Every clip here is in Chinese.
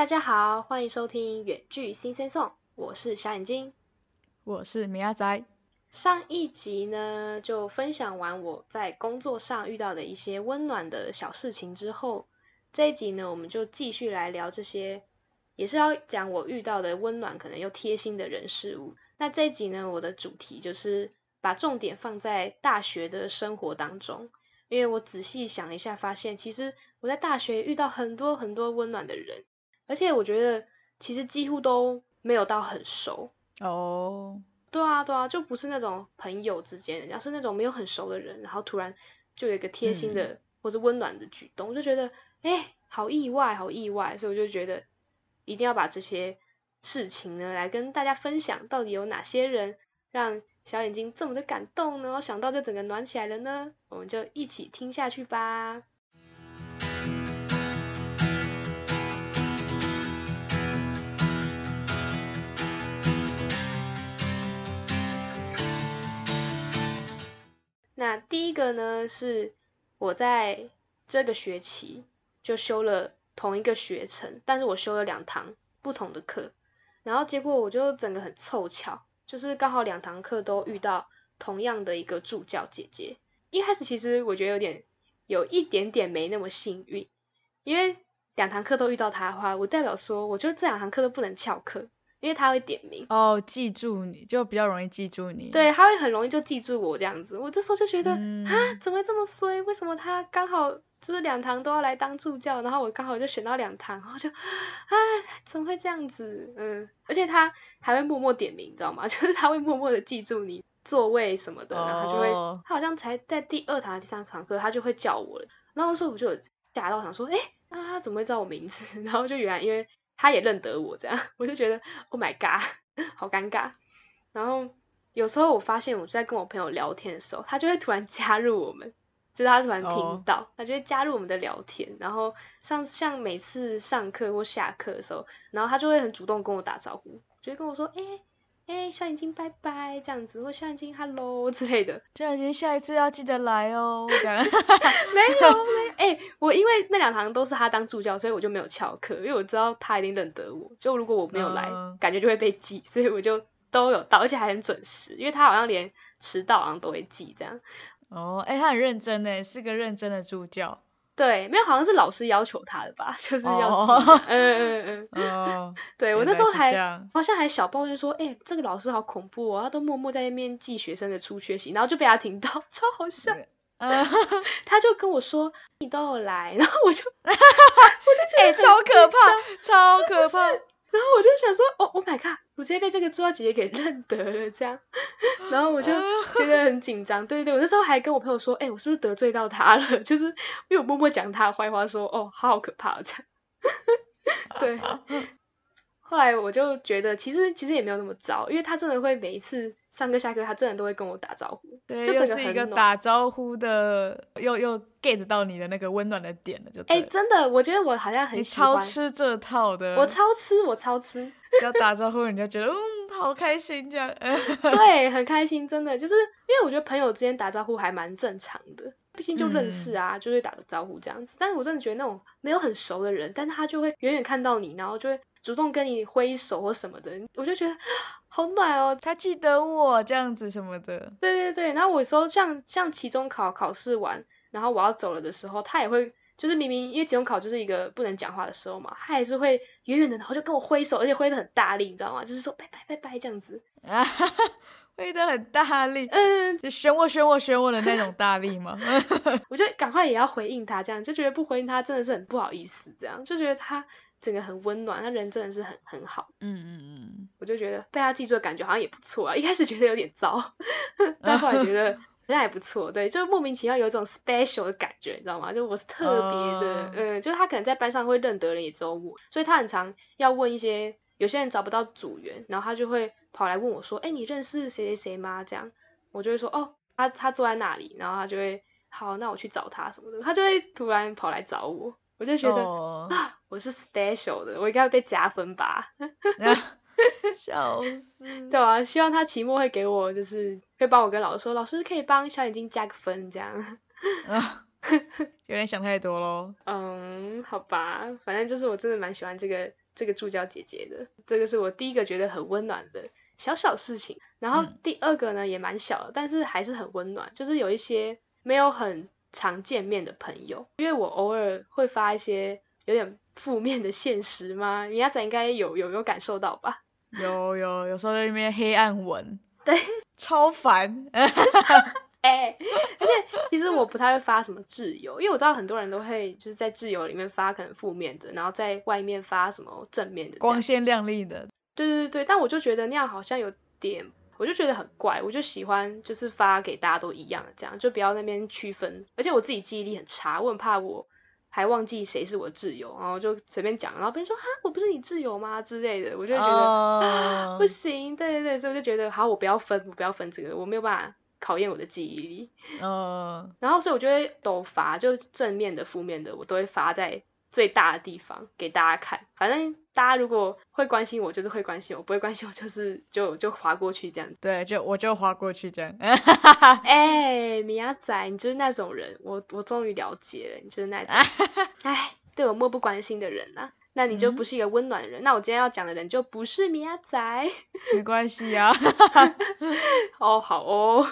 大家好，欢迎收听远距新鲜颂，我是小眼睛，我是米阿仔。上一集呢，就分享完我在工作上遇到的一些温暖的小事情之后，这一集呢，我们就继续来聊这些，也是要讲我遇到的温暖可能又贴心的人事物。那这一集呢，我的主题就是把重点放在大学的生活当中，因为我仔细想了一下，发现其实我在大学遇到很多很多温暖的人。而且我觉得其实几乎都没有到很熟哦，对啊对啊，就不是那种朋友之间，人家是那种没有很熟的人，然后突然就有一个贴心的或者温暖的举动，我就觉得哎，好意外，好意外，所以我就觉得一定要把这些事情呢来跟大家分享，到底有哪些人让小眼睛这么的感动呢？想到就整个暖起来了呢，我们就一起听下去吧。那第一个呢，是我在这个学期就修了同一个学程，但是我修了两堂不同的课，然后结果我就整个很凑巧，就是刚好两堂课都遇到同样的一个助教姐姐。一开始其实我觉得有点有一点点没那么幸运，因为两堂课都遇到她的话，我代表说，我觉得这两堂课都不能翘课。因为他会点名哦，记住你就比较容易记住你。对，他会很容易就记住我这样子。我这时候就觉得啊，怎么会这么衰？为什么他刚好就是两堂都要来当助教，然后我刚好就选到两堂，然后就啊，怎么会这样子？嗯，而且他还会默默点名，你知道吗？就是他会默默的记住你座位什么的，然后就会，他好像才在第二堂、第三堂课，他就会叫我了。然后说我就吓到，想说，哎，啊，他怎么会知道我名字？然后就原来因为。他也认得我，这样 我就觉得 Oh my god，好尴尬。然后有时候我发现我在跟我朋友聊天的时候，他就会突然 加入我们，就是他突然听到，他就会加入我们的聊天。然后像像每次上课或下课的时候，然后他就会很主动跟我打招呼，就会跟我说：“哎哎，小眼睛拜拜，这样子，或小眼睛 hello 之类的。”小眼睛下一次要记得来哦。没有没哎，我因为那两堂都是他当助教，所以我就没有翘课，因为我知道他一定认得我。就如果我没有来，感觉就会被记，所以我就都有到，而且还很准时，因为他好像连迟到好像都会记这样。哦，哎，他很认真呢，是个认真的助教。对，没有，好像是老师要求他的吧，就是要记。嗯嗯嗯。哦。对我那时候还好像还小抱怨说，哎，这个老师好恐怖哦，他都默默在那边记学生的出缺席，然后就被他听到，超好笑。嗯，他就跟我说你都有来，然后我就，我就觉得超可怕，超可怕。然后我就想说，哦，Oh my god，我直接被这个助教姐姐给认得了，这样。然后我就觉得很紧张，对对对，我那时候还跟我朋友说，哎，我是不是得罪到他了？就是因为我默默讲他的坏话，说，哦，好好可怕这样。对。后来我就觉得，其实其实也没有那么糟，因为他真的会每一次上课下课，他真的都会跟我打招呼，对，就整个一个打招呼的，又又 get 到你的那个温暖的点了，就哎，真的，我觉得我好像很你超吃这套的，我超吃，我超吃，只要打招呼，人家觉得嗯，好开心这样，对，很开心，真的，就是因为我觉得朋友之间打招呼还蛮正常的，毕竟就认识啊，就会打个招呼这样子。但是我真的觉得那种没有很熟的人，但是他就会远远看到你，然后就会。主动跟你挥手或什么的，我就觉得好暖哦。他记得我这样子什么的。对对对，然后我说像像期中考考试完，然后我要走了的时候，他也会就是明明因为期中考就是一个不能讲话的时候嘛，他还是会远远的，然后就跟我挥手，而且挥的很大力，你知道吗？就是说拜拜拜拜这样子。啊，挥的很大力，嗯，就选我选我选我的那种大力吗？我就赶快也要回应他，这样就觉得不回应他真的是很不好意思，这样就觉得他。整个很温暖，他人真的是很很好。嗯嗯嗯，我就觉得被他记住的感觉好像也不错啊。一开始觉得有点糟，但后来觉得好像还不错。对，就莫名其妙有一种 special 的感觉，你知道吗？就我是特别的，嗯，就是他可能在班上会认得人也只有我，所以他很常要问一些有些人找不到组员，然后他就会跑来问我说：“哎，你认识谁谁谁吗？”这样我就会说：“哦，他他坐在那里。”然后他就会好，那我去找他什么的，他就会突然跑来找我。我就觉得啊，我是 special 的，我应该会被加分吧？笑死！对啊，希望他期末会给我，就是会帮我跟老师说，老师可以帮小眼睛加个分这样。有点想太多喽。嗯，好吧，反正就是我真的蛮喜欢这个这个助教姐姐的，这个是我第一个觉得很温暖的小小事情。然后第二个呢也蛮小的，但是还是很温暖，就是有一些没有很常见面的朋友，因为我偶尔会发一些有点负面的现实吗，米亚仔应该有有有感受到吧？有有，有时候在那边黑暗文，对，超烦。哎，而且其实我不太会发什么自由，因为我知道很多人都会就是在自由里面发可能负面的，然后在外面发什么正面的，光鲜亮丽的。对对对但我就觉得那样好像有点，我就觉得很怪，我就喜欢就是发给大家都一样的这样，就不要那边区分。而且我自己记忆力很差，我很怕我还忘记谁是我挚友，然后就随便讲，然后别人说哈我不是你挚友吗之类的，我就觉得啊不行。对对对，所以我就觉得好，我不要分，我不要分这个，我没有办法。考验我的记忆力，嗯，然后所以我就会都发，就正面的、负面的，我都会发在最大的地方给大家看。反正大家如果会关心我，就是会关心我；不会关心我，就是就就划过去这样子。对，就我就划过去这样。哎，米亚仔，你就是那种人，我我终于了解了，你就是那种，哎，对我漠不关心的人呐。那你就不是一个温暖的人。那我今天要讲的人就不是米亚仔，没关系啊。哦，好哦，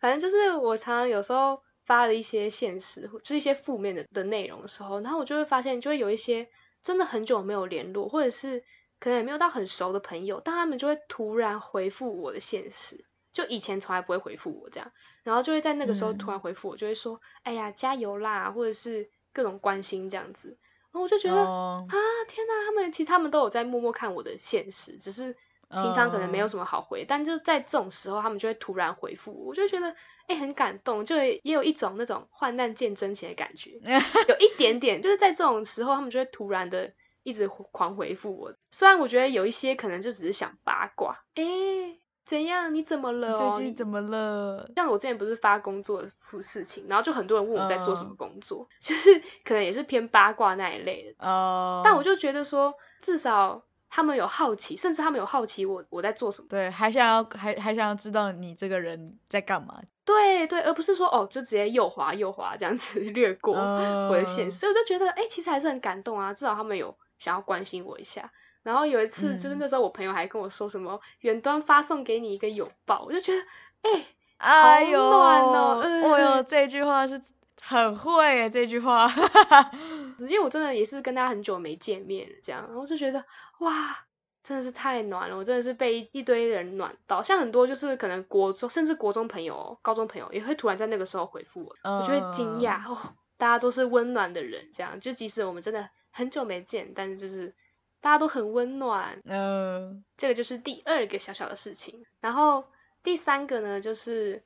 反正就是我常常有时候发了一些现实，就是一些负面的的内容的时候，然后我就会发现，就会有一些真的很久没有联络，或者是可能也没有到很熟的朋友，但他们就会突然回复我的现实，就以前从来不会回复我这样，然后就会在那个时候突然回复我，就会说：“哎呀，加油啦！”或者是各种关心这样子。然后我就觉得啊，天哪！他们其实他们都有在默默看我的现实，只是平常可能没有什么好回，但就在这种时候，他们就会突然回复我，我就觉得哎很感动，就也有一种那种患难见真情的感觉，有一点点，就是在这种时候，他们就会突然的一直狂回复我。虽然我觉得有一些可能就只是想八卦，哎。怎样？你怎么了？最近怎么了？像我之前不是发工作的事情，然后就很多人问我在做什么工作，就是可能也是偏八卦那一类的。哦。但我就觉得说，至少他们有好奇，甚至他们有好奇我我在做什么。对，还想要还还想要知道你这个人在干嘛。对对，而不是说哦，就直接右滑右滑这样子 略过我的现实。我就觉得，哎，其实还是很感动啊，至少他们有想要关心我一下。然后有一次，就是那时候我朋友还跟我说什么远端发送给你一个拥抱，我就觉得哎，好暖哦！哎呦，这句话是很会诶，这句话，因为我真的也是跟他很久没见面了，这样，然后就觉得哇，真的是太暖了，我真的是被一堆人暖到，像很多就是可能国中甚至国中朋友、高中朋友也会突然在那个时候回复我，我就会惊讶哦，大家都是温暖的人，这样就即使我们真的很久没见，但是就是。大家都很温暖，嗯，这个就是第二个小小的事情。然后第三个呢，就是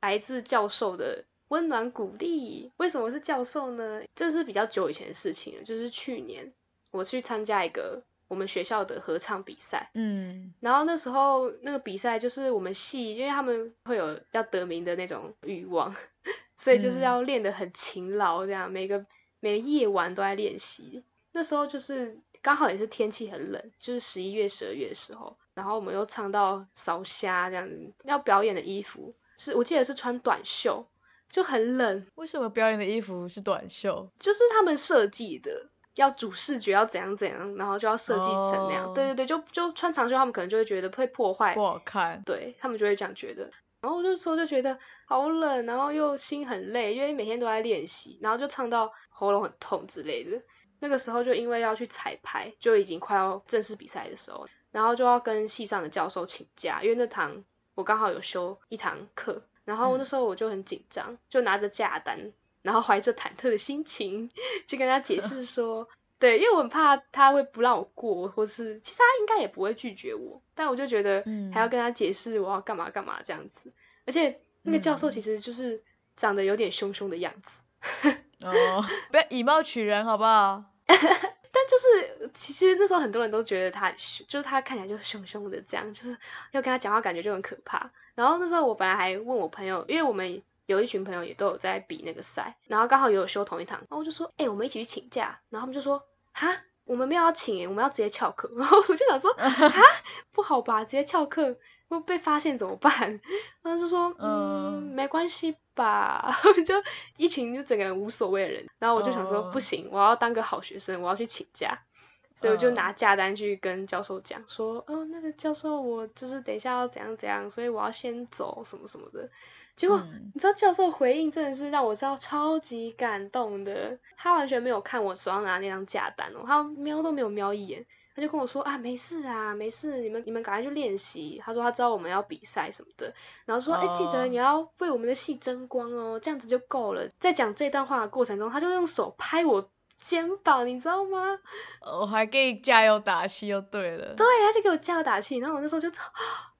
来自教授的温暖鼓励。为什么是教授呢？这是比较久以前的事情了，就是去年我去参加一个我们学校的合唱比赛，嗯，然后那时候那个比赛就是我们系，因为他们会有要得名的那种欲望，所以就是要练得很勤劳，这样每个每个夜晚都在练习。那时候就是。刚好也是天气很冷，就是十一月、十二月的时候，然后我们又唱到烧虾这样子。要表演的衣服是我记得是穿短袖，就很冷。为什么表演的衣服是短袖？就是他们设计的，要主视觉要怎样怎样，然后就要设计成那样。对对对，就就穿长袖，他们可能就会觉得会破坏，不好看。对他们就会这样觉得。然后我那时候就觉得好冷，然后又心很累，因为每天都在练习，然后就唱到喉咙很痛之类的。那个时候就因为要去彩排，就已经快要正式比赛的时候，然后就要跟系上的教授请假，因为那堂我刚好有修一堂课，然后那时候我就很紧张，就拿着假单，然后怀着忐忑的心情去跟他解释 说，对，因为我很怕他会不让我过，或是其实他应该也不会拒绝我，但我就觉得还要跟他解释我要干嘛干嘛这样子，而且那个教授其实就是长得有点凶凶的样子。哦，不要以貌取人，好不好？但就是其实那时候很多人都觉得他很凶，就是他看起来就是凶凶的，这样就是要跟他讲话感觉就很可怕。然后那时候我本来还问我朋友，因为我们有一群朋友也都有在比那个赛，然后刚好也有修同一堂，然后我就说，哎，我们一起去请假。然后他们就说，哈，我们没有要请，我们要直接翘课。然后我就想说，哈，不好吧，直接翘课会被发现怎么办？然后就说，嗯，没关系。吧？就一群就整个人无所谓的人，然后我就想说不行，我要当个好学生，我要去请假，所以我就拿假单去跟教授讲说，哦，那个教授我就是等一下要怎样怎样，所以我要先走什么什么的。结果你知道教授回应真的是让我知道超级感动的，他完全没有看我手上拿那张假单哦，他瞄都没有瞄一眼。他就跟我说啊，没事啊，没事，你们你们赶快去练习。他说他知道我们要比赛什么的，然后说哎，记得你要为我们的戏争光哦，这样子就够了。在讲这段话的过程中，他就用手拍我肩膀，你知道吗？我还给你加油打气，就对了。对，他就给我加油打气，然后我那时候就。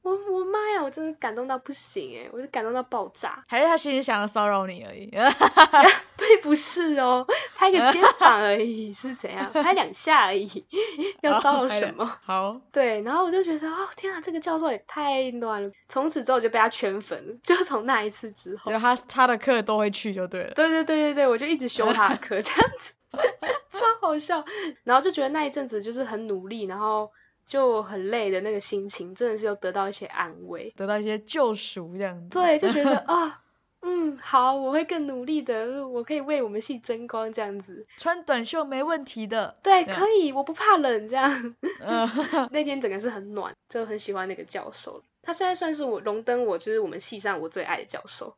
我我妈呀！我真的感动到不行哎，我就感动到爆炸。还是他其实想要骚扰你而已？并不是哦，拍个肩膀而已，是怎样？拍两下而已，要骚扰什么？好。对，然后我就觉得，哦天啊，这个教授也太暖了。从此之后就被他圈粉了，就从那一次之后，就他他的课都会去就对了。对对对对对，我就一直修他的课，这样子，超好笑。然后就觉得那一阵子就是很努力，然后。就很累的那个心情，真的是有得到一些安慰，得到一些救赎这样子。对，就觉得 啊，嗯，好，我会更努力的，我可以为我们系争光这样子。穿短袖没问题的。对，可以，我不怕冷这样。那天整个是很暖，就很喜欢那个教授。他虽然算是我荣登我就是我们系上我最爱的教授。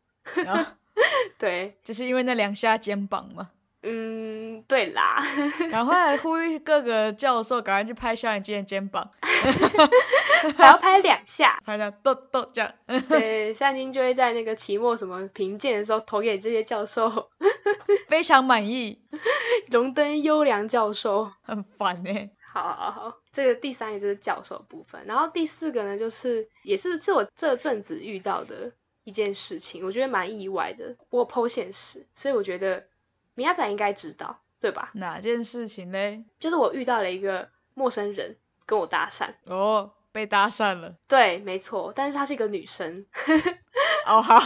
对，就是因为那两下肩膀嘛。嗯，对啦，赶快呼吁各个教授，赶快去拍小眼睛的肩膀，还要拍两下，拍两豆豆这样。对，夏金就会在那个期末什么评鉴的时候投给这些教授，非常满意，荣登优良教授，很烦呢。好好好，这个第三个就是教授部分，然后第四个呢，就是也是是我这阵子遇到的一件事情，我觉得蛮意外的，我剖现实，所以我觉得。米亚仔应该知道，对吧？哪件事情嘞？就是我遇到了一个陌生人跟我搭讪。哦，被搭讪了。对，没错，但是她是一个女生。哦，好，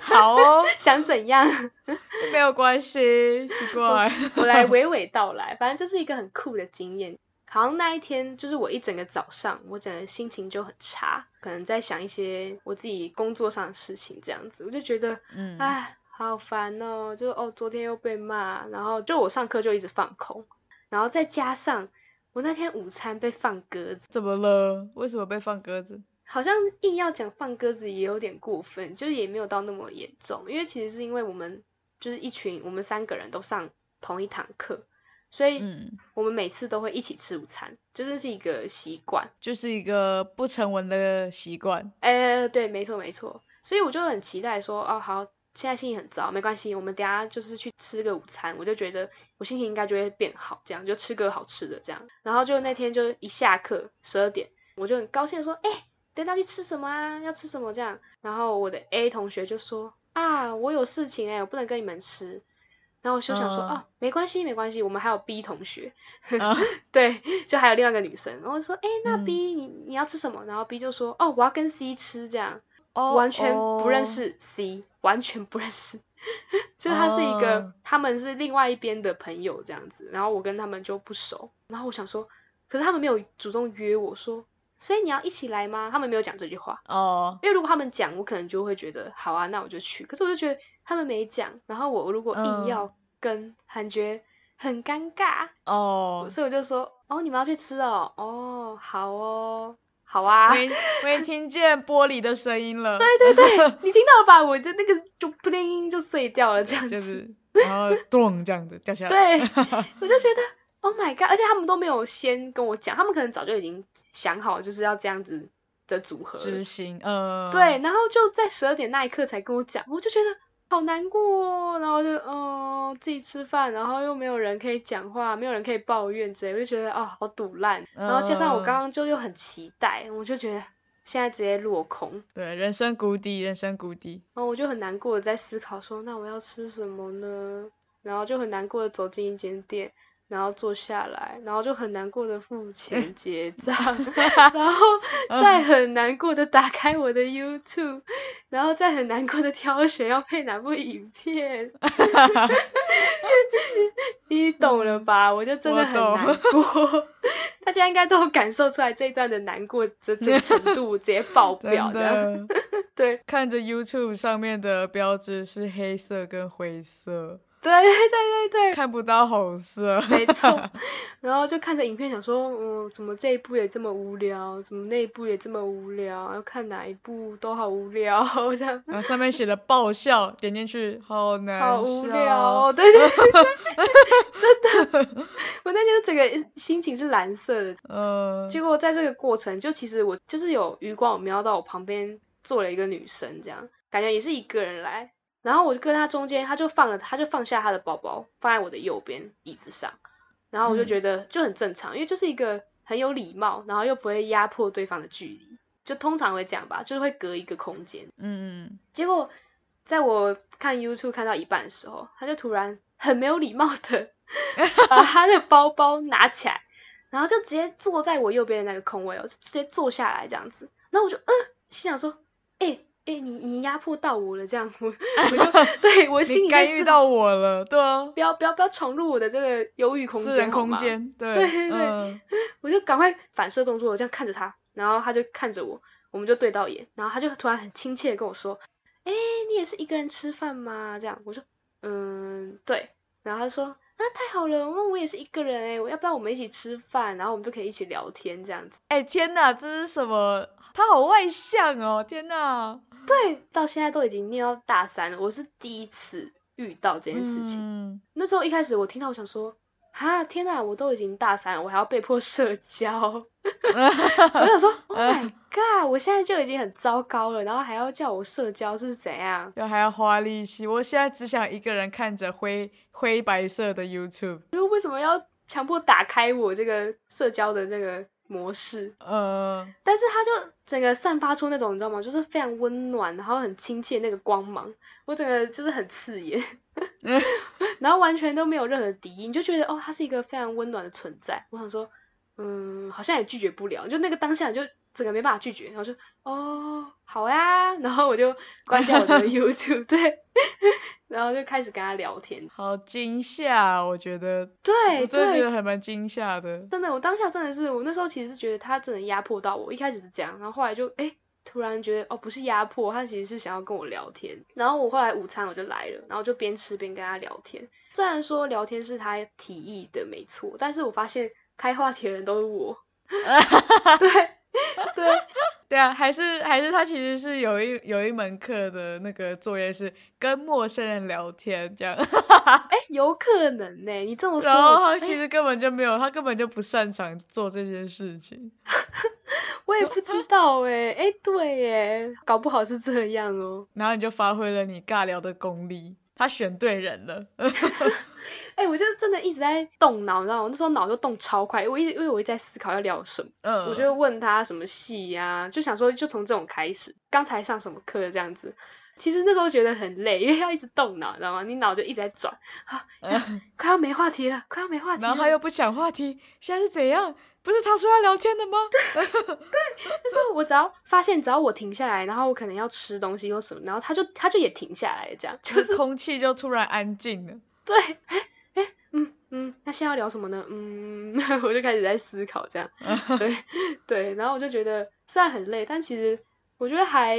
好哦。想怎样？没有关系，奇怪。我来 娓娓道来，反正就是一个很酷的经验。好像那一天，就是我一整个早上，我整个心情就很差，可能在想一些我自己工作上的事情，这样子，我就觉得，嗯，哎。好烦哦！就哦，昨天又被骂，然后就我上课就一直放空，然后再加上我那天午餐被放鸽子，怎么了？为什么被放鸽子？好像硬要讲放鸽子也有点过分，就是也没有到那么严重，因为其实是因为我们就是一群，我们三个人都上同一堂课，所以我们每次都会一起吃午餐，就是是一个习惯，就是一个不成文的习惯。哎，对，没错没错，所以我就很期待说，哦，好。现在心情很糟，没关系，我们等下就是去吃个午餐，我就觉得我心情应该就会变好，这样就吃个好吃的这样。然后就那天就一下课十二点，我就很高兴的说，哎，等下去吃什么啊？要吃什么这样？然后我的 A 同学就说，啊，我有事情哎，我不能跟你们吃。然后我就想说，哦，没关系没关系，我们还有 B 同学，对，就还有另外一个女生。然后说，哎，那 B 你你要吃什么？然后 B 就说，哦，我要跟 C 吃这样。完全不认识 C，完全不认识，就是他是一个，他们是另外一边的朋友这样子，然后我跟他们就不熟，然后我想说，可是他们没有主动约我说，所以你要一起来吗？他们没有讲这句话哦，因为如果他们讲，我可能就会觉得好啊，那我就去，可是我就觉得他们没讲，然后我如果硬要跟，感觉很尴尬哦，所以我就说，哦，你们要去吃哦，哦，好哦。好啊，我也听见玻璃的声音了。对对对，你听到了吧？我的那个就噗灵就碎掉了，这样子，然后咚这样子掉下来。对，我就觉得 Oh my God！而且他们都没有先跟我讲，他们可能早就已经想好就是要这样子的组合执行。呃，对，然后就在十二点那一刻才跟我讲，我就觉得。好难过，然后就嗯自己吃饭，然后又没有人可以讲话，没有人可以抱怨之类，我就觉得啊好堵烂。然后加上我刚刚就又很期待，我就觉得现在直接落空。对，人生谷底，人生谷底。然后我就很难过的在思考说，那我要吃什么呢？然后就很难过的走进一间店。然后坐下来，然后就很难过的付钱 结账，然后再很难过的打开我的 YouTube，然后再很难过的挑选要配哪部影片，你懂了吧？我就真的很难过。大家应该都有感受出来这一段的难过这这程度，直接爆表的。对，看着 YouTube 上面的标志是黑色跟灰色。对对对对，看不到红色，没错。然后就看着影片，想说，嗯，怎么这一部也这么无聊，怎么那一部也这么无聊，要看哪一部都好无聊这样。然后上面写的爆笑，点进去好难，好无聊，对对对，真的。我那天整个心情是蓝色的，嗯。结果在这个过程，就其实我就是有余光，我瞄到我旁边坐了一个女生，这样感觉也是一个人来。然后我就跟他中间，他就放了，他就放下他的包包，放在我的右边椅子上。然后我就觉得就很正常，因为就是一个很有礼貌，然后又不会压迫对方的距离。就通常会讲吧，就是会隔一个空间。嗯嗯。结果在我看 YouTube 看到一半的时候，他就突然很没有礼貌的 把他的包包拿起来，然后就直接坐在我右边的那个空位，就直接坐下来这样子。然后我就嗯，心想说，哎。哎，你你压迫到我了，这样我我就 对我心里干预到我了，对啊，不要不要不要闯入我的这个忧郁空间，空间，对对对，我就赶快反射动作，我这样看着他，然后他就看着我，我们就对到眼，然后他就突然很亲切的跟我说，哎，你也是一个人吃饭吗？这样，我说，嗯，对，然后他说。那太好了，那我也是一个人哎，我要不要我们一起吃饭，然后我们就可以一起聊天这样子。哎天哪，这是什么？他好外向哦，天哪！对，到现在都已经念到大三了，我是第一次遇到这件事情。那时候一开始我听到，我想说。啊天哪！我都已经大三了，我还要被迫社交。我想说，Oh my god！我现在就已经很糟糕了，然后还要叫我社交是怎样？要还要花力气。我现在只想一个人看着灰灰白色的 YouTube。为什么要强迫打开我这个社交的这个？模式，呃，但是它就整个散发出那种你知道吗？就是非常温暖，然后很亲切那个光芒，我整个就是很刺眼，然后完全都没有任何敌意，你就觉得哦，它是一个非常温暖的存在。我想说，嗯，好像也拒绝不了，就那个当下就整个没办法拒绝，然后说哦，好呀，然后我就关掉我的 YouTube，对。然后就开始跟他聊天，好惊吓，我觉得，对，我真的觉得还蛮惊吓的。真的，我当下真的是，我那时候其实是觉得他真的压迫到我，一开始是这样，然后后来就哎，突然觉得哦，不是压迫，他其实是想要跟我聊天。然后我后来午餐我就来了，然后就边吃边跟他聊天。虽然说聊天是他提议的没错，但是我发现开话题的人都是我，对。对，对啊，还是还是他其实是有一有一门课的那个作业是跟陌生人聊天这样，哎，有可能呢，你这么说，然后他其实根本就没有，他根本就不擅长做这件事情，我也不知道哎，哎，对耶，搞不好是这样哦，然后你就发挥了你尬聊的功力，他选对人了。哎，我就真的一直在动脑，你知道吗？那时候脑就动超快，我一直因为我一直在思考要聊什么，嗯，我就问他什么戏呀，就想说就从这种开始，刚才上什么课这样子。其实那时候觉得很累，因为要一直动脑，知道吗？你脑就一直在转，啊，快要没话题了，快要没话题。然后他又不抢话题，现在是怎样？不是他说要聊天的吗？对，就是我只要发现，只要我停下来，然后我可能要吃东西或什么，然后他就他就也停下来，这样就是空气就突然安静了。对，哎。嗯嗯，那现在要聊什么呢？嗯，我就开始在思考这样，对对，然后我就觉得虽然很累，但其实我觉得还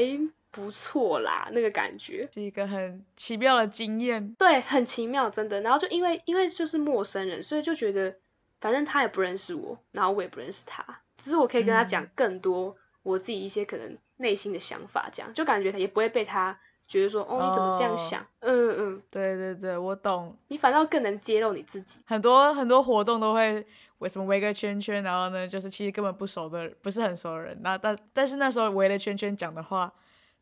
不错啦，那个感觉是一个很奇妙的经验，对，很奇妙，真的。然后就因为因为就是陌生人，所以就觉得反正他也不认识我，然后我也不认识他，只是我可以跟他讲更多我自己一些可能内心的想法，这样就感觉他也不会被他。觉得说哦，你怎么这样想？嗯嗯，对对对，我懂。你反倒更能揭露你自己。很多很多活动都会为什么围个圈圈，然后呢，就是其实根本不熟的，不是很熟的人。那但但是那时候围了圈圈讲的话，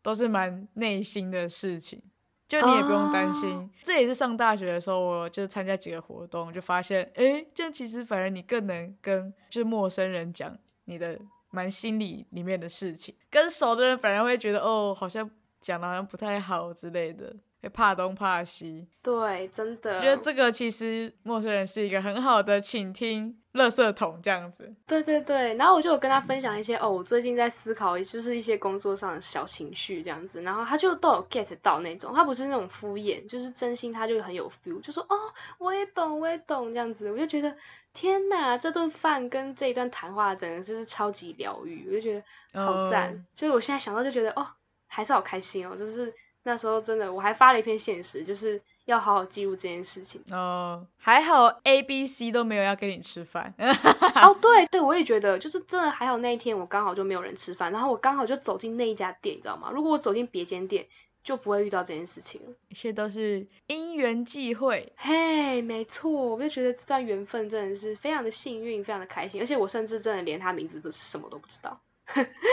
都是蛮内心的事情，就你也不用担心。这也是上大学的时候，我就参加几个活动，就发现，哎，这样其实反而你更能跟就是陌生人讲你的蛮心里里面的事情，跟熟的人反而会觉得哦，好像。讲的好像不太好之类的，会怕东怕西。对，真的。我觉得这个其实陌生人是一个很好的倾听，垃圾桶这样子。对对对，然后我就有跟他分享一些哦，我最近在思考，就是一些工作上的小情绪这样子，然后他就都有 get 到那种，他不是那种敷衍，就是真心，他就很有 feel，就说哦，我也懂，我也懂这样子，我就觉得天哪，这顿饭跟这一段谈话，整个就是超级疗愈，我就觉得好赞，就是我现在想到就觉得哦，还是好开心哦，就是那时候真的，我还发了一篇现实，就是。要好好记录这件事情哦，还好 A、B、C 都没有要跟你吃饭哦。对对，我也觉得，就是真的还好那一天我刚好就没有人吃饭，然后我刚好就走进那一家店，你知道吗？如果我走进别间店，就不会遇到这件事情了。一切都是因缘际会，嘿，没错，我就觉得这段缘分真的是非常的幸运，非常的开心，而且我甚至真的连他名字都是什么都不知道。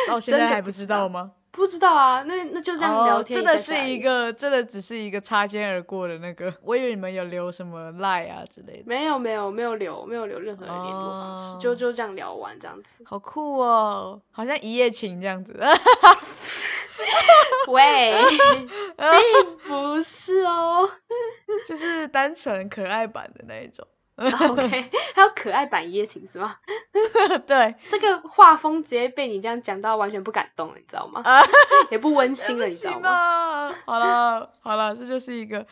到 现在还不知道吗？不知道啊，那那就这样聊天。真的是一个，真的只是一个擦肩而过的那个。我以为你们有留什么赖啊之类的。没有没有没有留，没有留任何的联络方式，就就这样聊完这样子。好酷哦，好像一夜情这样子。喂，并不是哦，就是单纯可爱版的那一种。OK，还有可爱版一夜情是吗？对，这个画风直接被你这样讲到，完全不感动了，你知道吗？也不温馨了，你知道吗？好了好了，这就是一个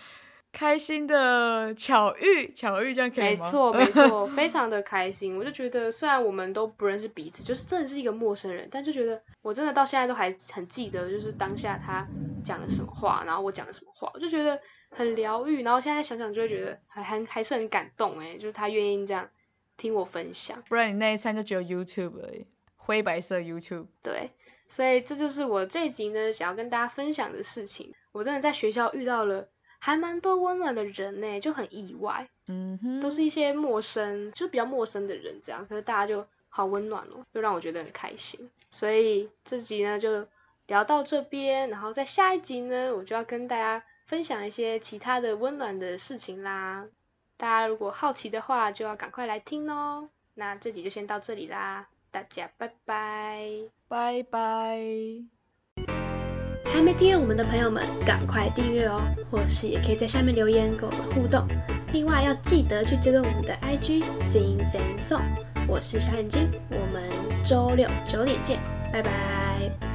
开心的巧遇，巧遇这样可以吗？没错没错，非常的开心。我就觉得，虽然我们都不认识彼此，就是真的是一个陌生人，但就觉得我真的到现在都还很记得，就是当下他讲了什么话，然后我讲了什么话，我就觉得。很疗愈，然后现在想想就会觉得还还还是很感动哎，就是他愿意这样听我分享，不然你那一餐就只有 YouTube 而已，灰白色 YouTube。对，所以这就是我这一集呢想要跟大家分享的事情。我真的在学校遇到了还蛮多温暖的人呢，就很意外，嗯哼，都是一些陌生，就是比较陌生的人这样，可是大家就好温暖哦，就让我觉得很开心。所以这集呢就聊到这边，然后在下一集呢我就要跟大家。分享一些其他的温暖的事情啦，大家如果好奇的话，就要赶快来听哦。那这集就先到这里啦，大家拜拜，拜拜。还没订阅我们的朋友们，赶快订阅哦，或是也可以在下面留言跟我们互动。另外要记得去追踪我们的 IG Sing Sing Song，我是小眼睛，我们周六九点见，拜拜。